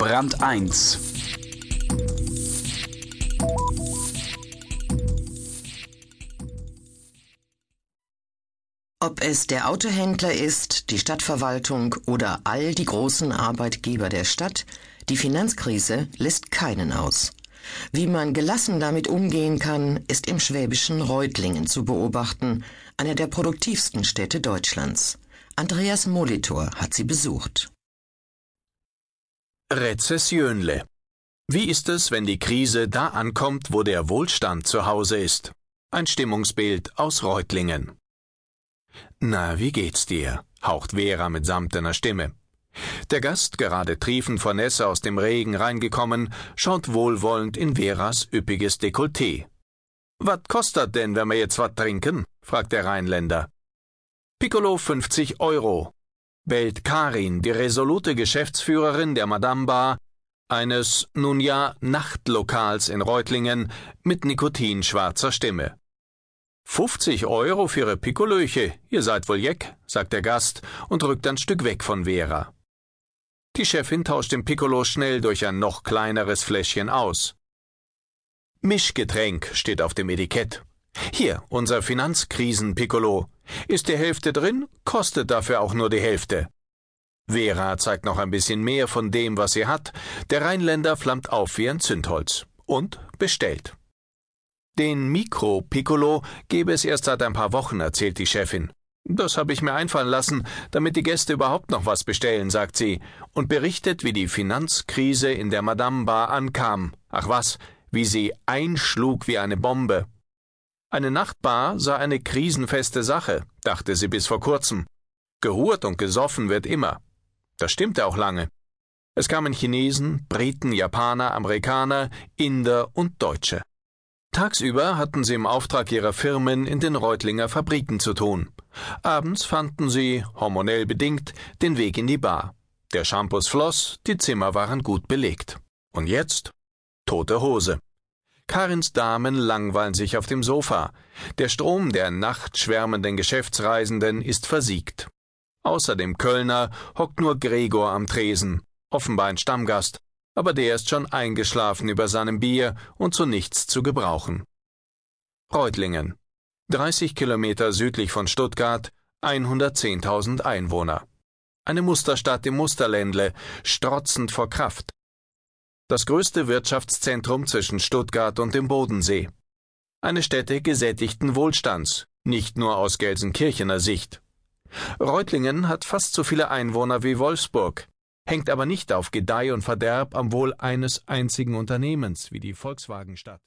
Brand 1 Ob es der Autohändler ist, die Stadtverwaltung oder all die großen Arbeitgeber der Stadt, die Finanzkrise lässt keinen aus. Wie man gelassen damit umgehen kann, ist im schwäbischen Reutlingen zu beobachten, einer der produktivsten Städte Deutschlands. Andreas Molitor hat sie besucht. Rezessionle. Wie ist es, wenn die Krise da ankommt, wo der Wohlstand zu Hause ist? Ein Stimmungsbild aus Reutlingen. Na, wie geht's dir? haucht Vera mit samtener Stimme. Der Gast, gerade triefend vor Nässe aus dem Regen reingekommen, schaut wohlwollend in Veras üppiges Dekolleté. Wat kostet denn, wenn wir jetzt wat trinken? fragt der Rheinländer. Piccolo 50 Euro. Bellt Karin, die resolute Geschäftsführerin der Madame Bar, eines, nun ja, Nachtlokals in Reutlingen, mit nikotinschwarzer Stimme. 50 Euro für Ihre Piccolöche, ihr seid wohl jeck, sagt der Gast und rückt ein Stück weg von Vera. Die Chefin tauscht den Piccolo schnell durch ein noch kleineres Fläschchen aus. Mischgetränk steht auf dem Etikett. Hier, unser Finanzkrisen-Piccolo. Ist die Hälfte drin, kostet dafür auch nur die Hälfte. Vera zeigt noch ein bisschen mehr von dem, was sie hat. Der Rheinländer flammt auf wie ein Zündholz. Und bestellt. Den Mikro-Piccolo gebe es erst seit ein paar Wochen, erzählt die Chefin. Das habe ich mir einfallen lassen, damit die Gäste überhaupt noch was bestellen, sagt sie, und berichtet, wie die Finanzkrise in der Madame Bar ankam. Ach was, wie sie einschlug wie eine Bombe. Eine Nachtbar sei eine krisenfeste Sache, dachte sie bis vor kurzem. Gehurt und gesoffen wird immer. Das stimmte auch lange. Es kamen Chinesen, Briten, Japaner, Amerikaner, Inder und Deutsche. Tagsüber hatten sie im Auftrag ihrer Firmen in den Reutlinger Fabriken zu tun. Abends fanden sie, hormonell bedingt, den Weg in die Bar. Der Shampoos floss, die Zimmer waren gut belegt. Und jetzt? Tote Hose. Karins Damen langweilen sich auf dem Sofa. Der Strom der nachtschwärmenden Geschäftsreisenden ist versiegt. Außer dem Kölner hockt nur Gregor am Tresen, offenbar ein Stammgast, aber der ist schon eingeschlafen über seinem Bier und zu nichts zu gebrauchen. Reutlingen. 30 Kilometer südlich von Stuttgart, 110.000 Einwohner. Eine Musterstadt im Musterländle, strotzend vor Kraft. Das größte Wirtschaftszentrum zwischen Stuttgart und dem Bodensee. Eine Stätte gesättigten Wohlstands, nicht nur aus Gelsenkirchener Sicht. Reutlingen hat fast so viele Einwohner wie Wolfsburg, hängt aber nicht auf Gedeih und Verderb am Wohl eines einzigen Unternehmens wie die Volkswagenstadt.